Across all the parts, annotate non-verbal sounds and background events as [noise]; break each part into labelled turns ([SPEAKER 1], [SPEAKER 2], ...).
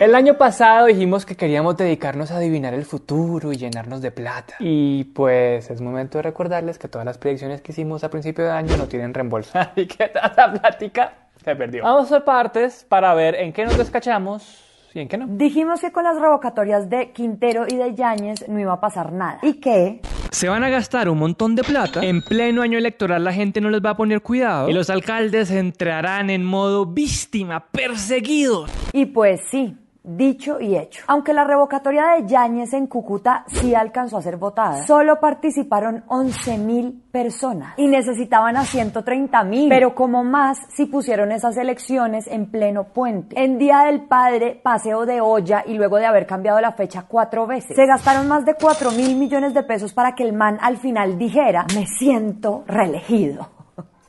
[SPEAKER 1] El año pasado dijimos que queríamos dedicarnos a adivinar el futuro y llenarnos de plata. Y pues es momento de recordarles que todas las predicciones que hicimos a principio de año no tienen reembolso. [laughs] y que toda esa plática se perdió. Vamos a hacer partes para ver en qué nos descachamos y en qué no.
[SPEAKER 2] Dijimos que con las revocatorias de Quintero y de Yáñez no iba a pasar nada. Y que
[SPEAKER 1] Se van a gastar un montón de plata. En pleno año electoral la gente no les va a poner cuidado. Y los alcaldes entrarán en modo víctima, perseguidos.
[SPEAKER 2] Y pues sí, dicho y hecho. Aunque la revocatoria de Yáñez en Cúcuta sí alcanzó a ser votada, solo participaron 11.000 personas y necesitaban a 130.000. Pero como más si pusieron esas elecciones en pleno puente. En Día del Padre, paseo de olla y luego de haber cambiado la fecha cuatro veces. Se gastaron más de 4 mil millones de pesos para que el man al final dijera, me siento reelegido.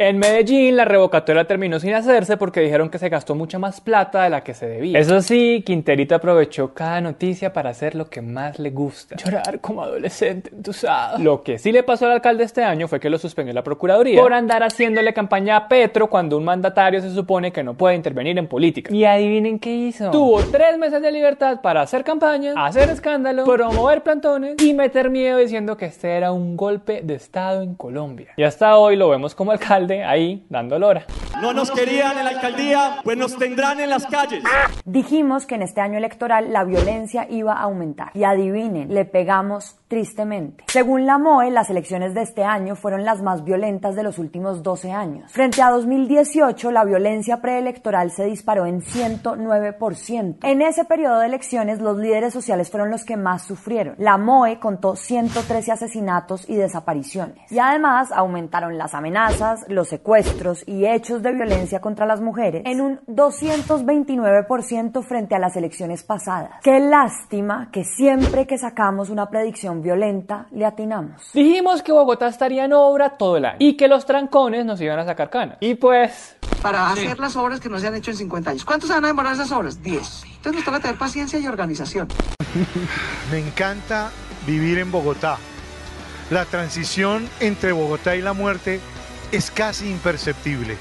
[SPEAKER 1] En Medellín la revocatoria terminó sin hacerse porque dijeron que se gastó mucha más plata de la que se debía. Eso sí, Quinterito aprovechó cada noticia para hacer lo que más le gusta. Llorar como adolescente entusado. Lo que sí le pasó al alcalde este año fue que lo suspendió la Procuraduría por andar haciéndole campaña a Petro cuando un mandatario se supone que no puede intervenir en política. Y adivinen qué hizo. Tuvo tres meses de libertad para hacer campaña, hacer escándalo, promover plantones y meter miedo diciendo que este era un golpe de Estado en Colombia. Y hasta hoy lo vemos como alcalde ahí dando lora.
[SPEAKER 3] No nos querían en la alcaldía, pues nos tendrán en las calles.
[SPEAKER 2] Dijimos que en este año electoral la violencia iba a aumentar. Y adivinen, le pegamos tristemente. Según la MOE, las elecciones de este año fueron las más violentas de los últimos 12 años. Frente a 2018, la violencia preelectoral se disparó en 109%. En ese periodo de elecciones, los líderes sociales fueron los que más sufrieron. La MOE contó 113 asesinatos y desapariciones. Y además aumentaron las amenazas, los secuestros y hechos de violencia contra las mujeres en un 229% frente a las elecciones pasadas. Qué lástima que siempre que sacamos una predicción violenta le atinamos.
[SPEAKER 1] Dijimos que Bogotá estaría en obra todo el año y que los trancones nos iban a sacar canas. Y pues
[SPEAKER 4] para hacer las obras que no se han hecho en 50 años. ¿Cuántos se van a demorar esas obras? 10. Entonces nos toca tener paciencia y organización. [laughs]
[SPEAKER 5] Me encanta vivir en Bogotá. La transición entre Bogotá y la muerte es casi imperceptible.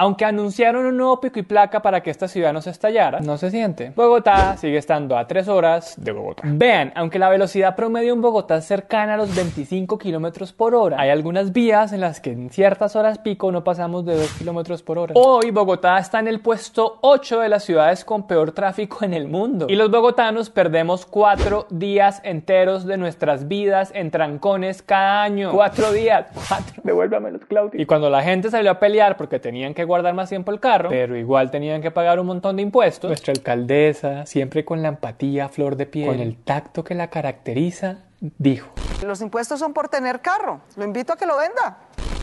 [SPEAKER 1] Aunque anunciaron un nuevo pico y placa para que esta ciudad no se estallara, no se siente. Bogotá sigue estando a 3 horas de Bogotá. Vean, aunque la velocidad promedio en Bogotá es cercana a los 25 kilómetros por hora, hay algunas vías en las que en ciertas horas pico no pasamos de 2 kilómetros por hora. Hoy Bogotá está en el puesto 8 de las ciudades con peor tráfico en el mundo. Y los bogotanos perdemos 4 días enteros de nuestras vidas en trancones cada año. 4 días. [laughs] 4. Devuélvamelos, Claudio. Y cuando la gente salió a pelear porque tenían que guardar más tiempo el carro, pero igual tenían que pagar un montón de impuestos. Nuestra alcaldesa, siempre con la empatía a flor de piel, con el tacto que la caracteriza, dijo.
[SPEAKER 4] Los impuestos son por tener carro. Lo invito a que lo venda.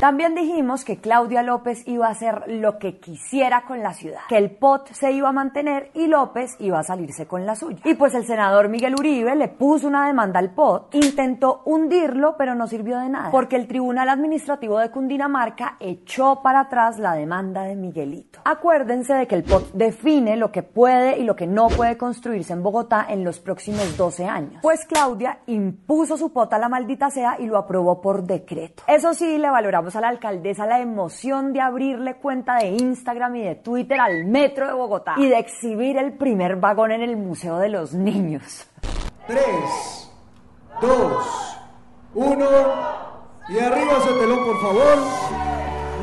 [SPEAKER 2] También dijimos que Claudia López iba a hacer lo que quisiera con la ciudad, que el POT se iba a mantener y López iba a salirse con la suya. Y pues el senador Miguel Uribe le puso una demanda al POT, intentó hundirlo, pero no sirvió de nada, porque el Tribunal Administrativo de Cundinamarca echó para atrás la demanda de Miguelito. Acuérdense de que el POT define lo que puede y lo que no puede construirse en Bogotá en los próximos 12 años. Pues Claudia impuso su POT a la maldita sea y lo aprobó por decreto. Eso sí, le valoramos a la alcaldesa la emoción de abrirle cuenta de Instagram y de Twitter al metro de Bogotá y de exhibir el primer vagón en el Museo de los Niños.
[SPEAKER 6] 3, 2, 1 y arriba ese telón por favor.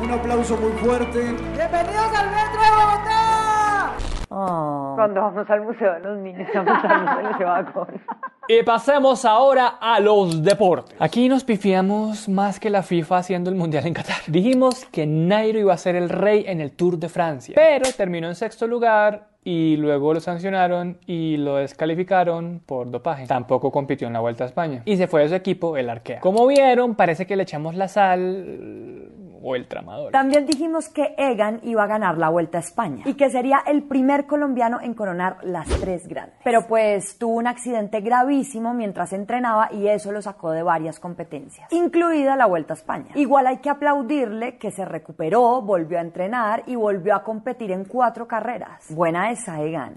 [SPEAKER 6] Un aplauso muy fuerte.
[SPEAKER 4] ¡Bienvenidos al metro de Bogotá!
[SPEAKER 2] Oh. Cuando vamos al Museo de los Niños, vamos al Museo de ese vagón.
[SPEAKER 1] Y pasemos ahora a los deportes. Aquí nos pifiamos más que la FIFA haciendo el Mundial en Qatar. Dijimos que Nairo iba a ser el rey en el Tour de Francia, pero terminó en sexto lugar y luego lo sancionaron y lo descalificaron por dopaje. Tampoco compitió en la Vuelta a España. Y se fue de su equipo, el Arkea. Como vieron, parece que le echamos la sal o el tramador.
[SPEAKER 2] También dijimos que Egan iba a ganar la Vuelta a España y que sería el primer colombiano en coronar las tres grandes. Pero pues tuvo un accidente gravísimo mientras entrenaba y eso lo sacó de varias competencias, incluida la Vuelta a España. Igual hay que aplaudirle que se recuperó, volvió a entrenar y volvió a competir en cuatro carreras. Buena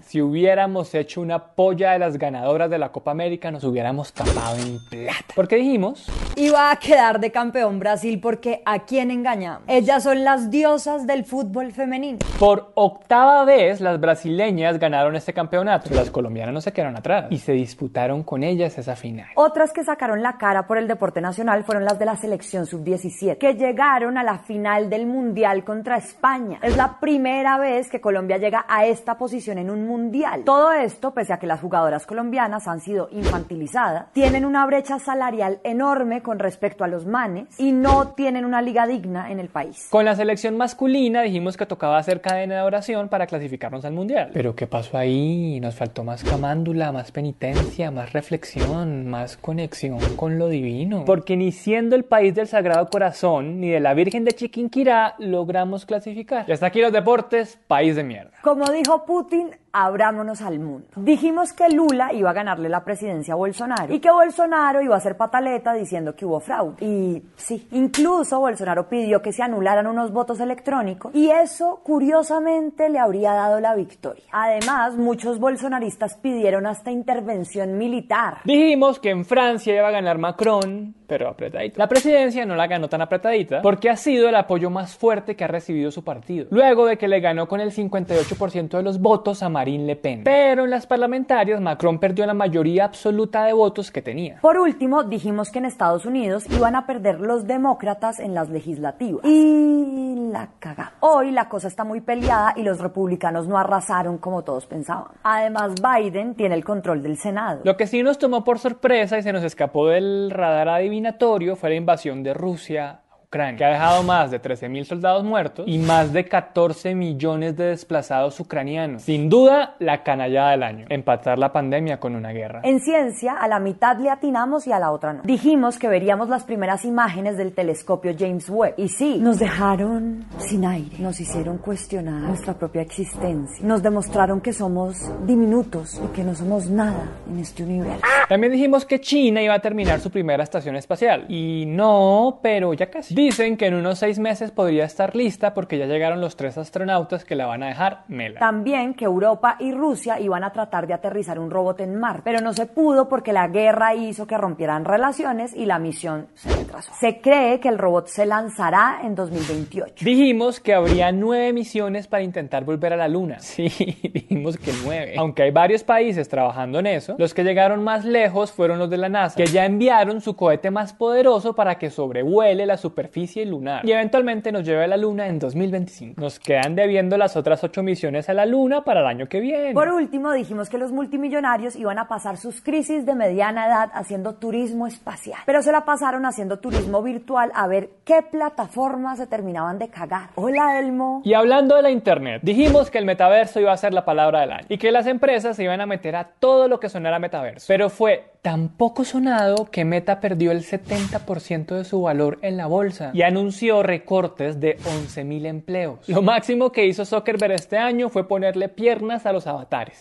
[SPEAKER 1] Si hubiéramos hecho una polla de las ganadoras de la Copa América, nos hubiéramos tapado en plata. Porque dijimos
[SPEAKER 2] Iba a quedar de campeón Brasil porque a quién engañamos. Ellas son las diosas del fútbol femenino.
[SPEAKER 1] Por octava vez las brasileñas ganaron este campeonato. Las colombianas no se quedaron atrás y se disputaron con ellas esa final.
[SPEAKER 2] Otras que sacaron la cara por el deporte nacional fueron las de la selección sub-17, que llegaron a la final del Mundial contra España. Es la primera vez que Colombia llega a esta posición en un Mundial. Todo esto, pese a que las jugadoras colombianas han sido infantilizadas, tienen una brecha salarial enorme con respecto a los manes y no tienen una liga digna en el país.
[SPEAKER 1] Con la selección masculina dijimos que tocaba hacer cadena de oración para clasificarnos al Mundial. Pero ¿qué pasó ahí? Nos faltó más camándula, más penitencia, más reflexión, más conexión con lo divino. Porque ni siendo el país del Sagrado Corazón ni de la Virgen de Chiquinquirá logramos clasificar. Y hasta aquí los deportes, país de mierda.
[SPEAKER 2] Como dijo Putin, Putin abrámonos al mundo. Dijimos que Lula iba a ganarle la presidencia a Bolsonaro y que Bolsonaro iba a hacer pataleta diciendo que hubo fraude. Y sí, incluso Bolsonaro pidió que se anularan unos votos electrónicos y eso curiosamente le habría dado la victoria. Además, muchos bolsonaristas pidieron hasta intervención militar.
[SPEAKER 1] Dijimos que en Francia iba a ganar Macron, pero apretadita. La presidencia no la ganó tan apretadita porque ha sido el apoyo más fuerte que ha recibido su partido. Luego de que le ganó con el 58% de los votos a Marine Le Pen. Pero en las parlamentarias Macron perdió la mayoría absoluta de votos que tenía.
[SPEAKER 2] Por último, dijimos que en Estados Unidos iban a perder los demócratas en las legislativas. Y la cagamos. Hoy la cosa está muy peleada y los republicanos no arrasaron como todos pensaban. Además, Biden tiene el control del Senado.
[SPEAKER 1] Lo que sí nos tomó por sorpresa y se nos escapó del radar adivinatorio fue la invasión de Rusia Ucrania, que ha dejado más de 13.000 soldados muertos y más de 14 millones de desplazados ucranianos. Sin duda, la canallada del año. Empatar la pandemia con una guerra.
[SPEAKER 2] En ciencia, a la mitad le atinamos y a la otra no. Dijimos que veríamos las primeras imágenes del telescopio James Webb. Y sí, nos dejaron sin aire. Nos hicieron cuestionar nuestra propia existencia. Nos demostraron que somos diminutos y que no somos nada en este universo.
[SPEAKER 1] También dijimos que China iba a terminar su primera estación espacial. Y no, pero ya casi. Dicen que en unos seis meses podría estar lista porque ya llegaron los tres astronautas que la van a dejar mela.
[SPEAKER 2] También que Europa y Rusia iban a tratar de aterrizar un robot en Marte, pero no se pudo porque la guerra hizo que rompieran relaciones y la misión se retrasó. Se cree que el robot se lanzará en 2028.
[SPEAKER 1] Dijimos que habría nueve misiones para intentar volver a la Luna. [laughs] Sí, dijimos que nueve. Aunque hay varios países trabajando en eso, los que llegaron más lejos fueron los de la NASA, que ya enviaron su cohete más poderoso para que sobrevuele la superficie lunar y eventualmente nos lleve a la Luna en 2025. Nos quedan debiendo las otras ocho misiones a la Luna para el año que viene.
[SPEAKER 2] Por último, dijimos que los multimillonarios iban a pasar sus crisis de mediana edad haciendo turismo espacial, pero se la pasaron haciendo turismo virtual a ver qué plataformas se terminaban de cagar. Hola, Elmo.
[SPEAKER 1] Y hablando de la Internet, dijimos que el metaverso iba a ser la palabra del año y que las empresas se iban a meter a todo lo que sonara metaverso. Pero fue tan poco sonado que Meta perdió el 70% de su valor en la bolsa y anunció recortes de 11.000 empleos. Lo máximo que hizo Zuckerberg este año fue ponerle piernas a los avatares.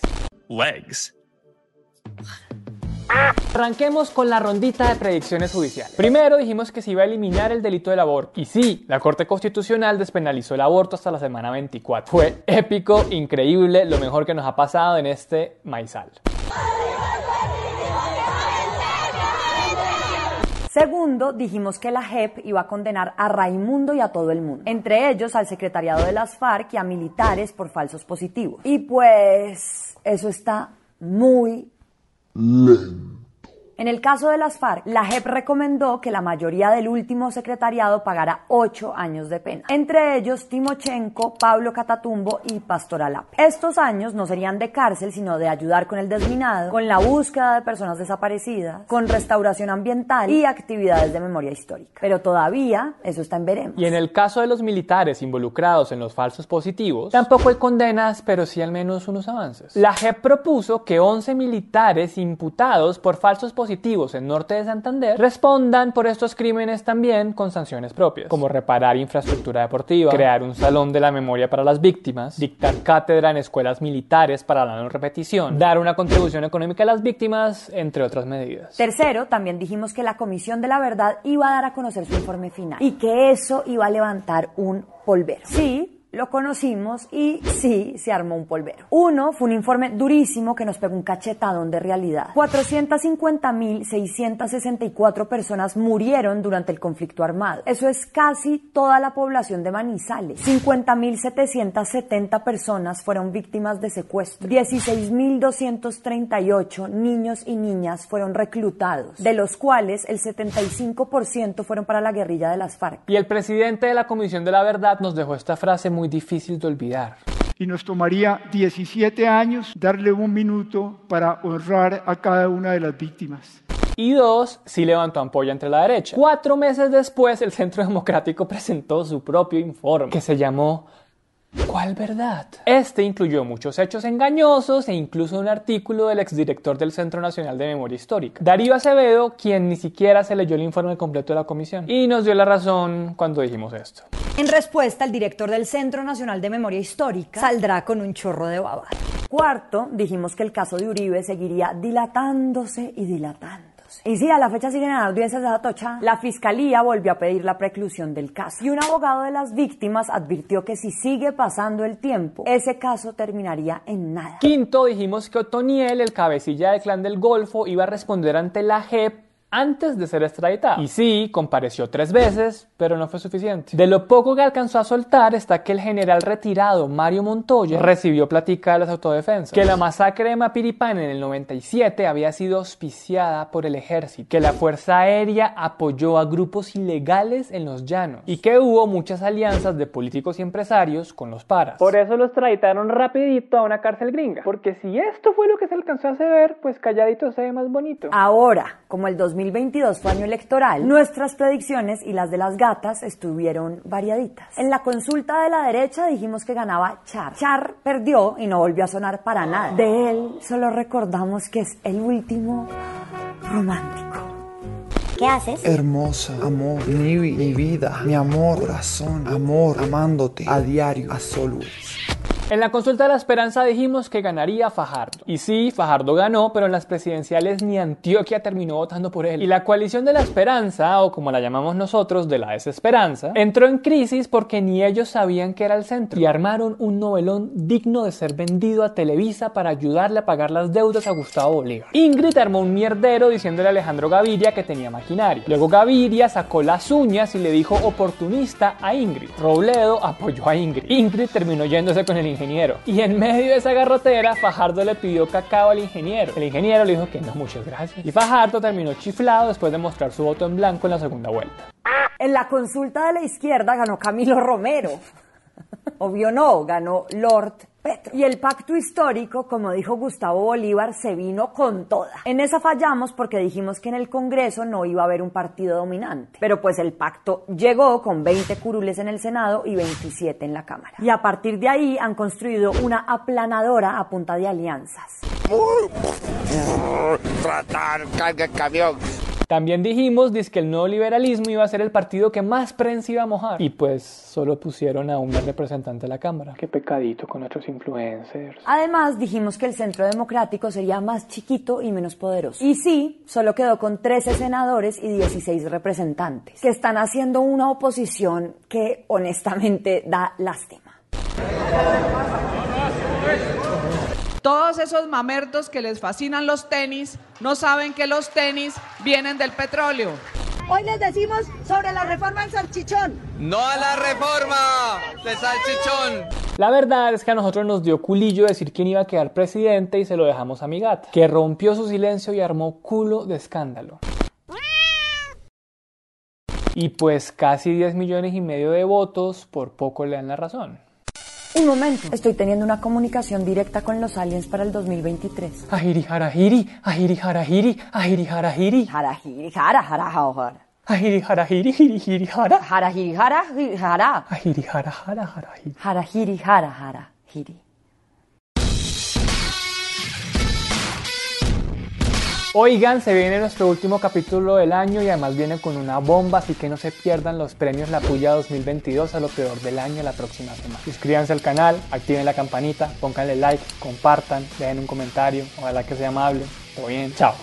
[SPEAKER 3] Legs.
[SPEAKER 1] Arranquemos con la rondita de predicciones judiciales. Primero dijimos que se iba a eliminar el delito del aborto. Y sí, la Corte Constitucional despenalizó el aborto hasta la semana 24. Fue épico, increíble, lo mejor que nos ha pasado en este maizal.
[SPEAKER 2] Segundo, dijimos que la JEP iba a condenar a Raimundo y a todo el mundo, entre ellos al secretariado de las FARC y a militares por falsos positivos. Y pues eso está muy lento. En el caso de las FARC, la JEP recomendó que la mayoría del último secretariado pagara ocho años de pena, entre ellos Timochenko, Pablo Catatumbo y Pastor Alape. Estos años no serían de cárcel, sino de ayudar con el desminado, con la búsqueda de personas desaparecidas, con restauración ambiental y actividades de memoria histórica. Pero todavía eso está en veremos.
[SPEAKER 1] Y en el caso de los militares involucrados en los falsos positivos, tampoco hay condenas, pero sí al menos unos avances. La JEP propuso que 11 militares imputados por falsos positivos en Norte de Santander respondan por estos crímenes también con sanciones propias, como reparar infraestructura deportiva, crear un salón de la memoria para las víctimas, dictar cátedra en escuelas militares para la no repetición, dar una contribución económica a las víctimas, entre otras medidas.
[SPEAKER 2] Tercero, también dijimos que la Comisión de la Verdad iba a dar a conocer su informe final y que eso iba a levantar un polvero. Sí, lo conocimos y sí, se armó un polvero. Uno fue un informe durísimo que nos pegó un cachetadón de realidad. 450.664 personas murieron durante el conflicto armado. Eso es casi toda la población de Manizales. 50.770 personas fueron víctimas de secuestro. 16.238 niños y niñas fueron reclutados, de los cuales el 75% fueron para la guerrilla de las FARC.
[SPEAKER 1] Y el presidente de la Comisión de la Verdad nos dejó esta frase muy difícil de olvidar.
[SPEAKER 7] y nos tomaría 17 años darle un minuto para honrar a cada una de las víctimas.
[SPEAKER 1] Y dos, sí levantó ampolla entre la derecha. Cuatro meses después, el Centro Democrático [laughs] presentó su propio informe, que se llamó ¿Cuál verdad? Este incluyó muchos hechos engañosos e incluso un artículo del exdirector del Centro Nacional de Memoria Histórica, Darío Acevedo, quien ni siquiera se leyó el informe completo de la comisión. Y nos dio la razón cuando dijimos esto.
[SPEAKER 2] En respuesta, el director del Centro Nacional de Memoria Histórica saldrá con un chorro de babas. Cuarto, dijimos que el caso de Uribe seguiría dilatándose y dilatándose. Y sí, a la fecha siguen en audiencias de Atocha. La fiscalía volvió a pedir la preclusión del caso. Y un abogado de las víctimas advirtió que si sigue pasando el tiempo, ese caso terminaría en nada.
[SPEAKER 1] Quinto, dijimos que Otoniel, el cabecilla del clan del Golfo, iba a responder ante la JEP antes de ser extraditado. Y sí, compareció tres veces, pero no fue suficiente. De lo poco que alcanzó a soltar está que el general retirado Mario Montoya recibió plática de las autodefensas, que la masacre de Mapiripán en el 97 había sido auspiciada por el ejército, que la Fuerza Aérea apoyó a grupos ilegales en los llanos y que hubo muchas alianzas de políticos y empresarios con los paras. Por eso los extraditaron rapidito a una cárcel gringa, porque si esto fue lo que se alcanzó a hacer, pues calladito se ve más bonito.
[SPEAKER 2] Ahora, como el 2022 fue año electoral, nuestras predicciones y las de las gatas estuvieron variaditas. En la consulta de la derecha dijimos que ganaba Char. Char perdió y no volvió a sonar para nada. De él solo recordamos que es el último romántico.
[SPEAKER 8] ¿Qué haces?
[SPEAKER 9] Hermosa, amor, mi, vi- mi vida, mi amor, corazón, amor, amándote a diario, a always.
[SPEAKER 1] En la consulta de la esperanza dijimos que ganaría Fajardo. Y sí, Fajardo ganó, pero en las presidenciales ni Antioquia terminó votando por él. Y la coalición de la esperanza, o como la llamamos nosotros, de la desesperanza, entró en crisis porque ni ellos sabían que era el centro. Y armaron un novelón digno de ser vendido a Televisa para ayudarle a pagar las deudas a Gustavo Bolívar. Ingrid armó un mierdero diciéndole a Alejandro Gaviria que tenía maquinaria. Luego Gaviria sacó las uñas y le dijo oportunista a Ingrid. Robledo apoyó a Ingrid. Ingrid terminó yéndose con el Y en medio de esa garrotera, Fajardo le pidió cacao al ingeniero. El ingeniero le dijo que no, muchas gracias. Y Fajardo terminó chiflado después de mostrar su voto en blanco en la segunda vuelta.
[SPEAKER 2] En la consulta de la izquierda ganó Camilo Romero. [laughs] Obvio no, ganó Lord Petro. Y el pacto histórico, como dijo Gustavo Bolívar, se vino con toda. En esa fallamos porque dijimos que en el Congreso no iba a haber un partido dominante. Pero pues el pacto llegó con 20 curules en el Senado y 27 en la Cámara. Y a partir de ahí han construido una aplanadora a punta de alianzas.
[SPEAKER 10] Tratar, carga camión.
[SPEAKER 1] También dijimos dice que el nuevo liberalismo iba a ser el partido que más prensa iba a mojar. Y pues solo pusieron a una representante de la Cámara. Qué pecadito con otros influencers.
[SPEAKER 2] Además, dijimos que el Centro Democrático sería más chiquito y menos poderoso. Y sí, solo quedó con 13 senadores y 16 representantes, que están haciendo una oposición que honestamente da lástima.
[SPEAKER 11] Todos esos mamertos que les fascinan los tenis no saben que los tenis vienen del petróleo.
[SPEAKER 8] Hoy les decimos sobre la reforma del salchichón.
[SPEAKER 12] ¡No a la reforma de salchichón!
[SPEAKER 1] La verdad es que a nosotros nos dio culillo decir quién iba a quedar presidente y se lo dejamos a mi gata, que rompió su silencio y armó culo de escándalo. Y pues casi 10 millones y medio de votos por poco le dan la razón.
[SPEAKER 2] Un momento, estoy teniendo una comunicación directa con los aliens para el 2023.
[SPEAKER 1] Ajiri jarajiri, ajiri jarajiri, ajiri jarajiri.
[SPEAKER 2] Jarajiri, jara, jara, jara.
[SPEAKER 1] Ajiri jarajiri, jiri jiri jara.
[SPEAKER 2] Jarajiri, jara, jiri, jara.
[SPEAKER 1] Ajiri jara jara jarajiri.
[SPEAKER 2] Jarajiri, jara, jara, jiri.
[SPEAKER 1] Oigan, se viene nuestro último capítulo del año y además viene con una bomba, así que no se pierdan los premios La Puya 2022 a lo peor del año la próxima semana. Suscríbanse al canal, activen la campanita, pónganle like, compartan, dejen un comentario, ojalá que sea amable. Todo bien, chao.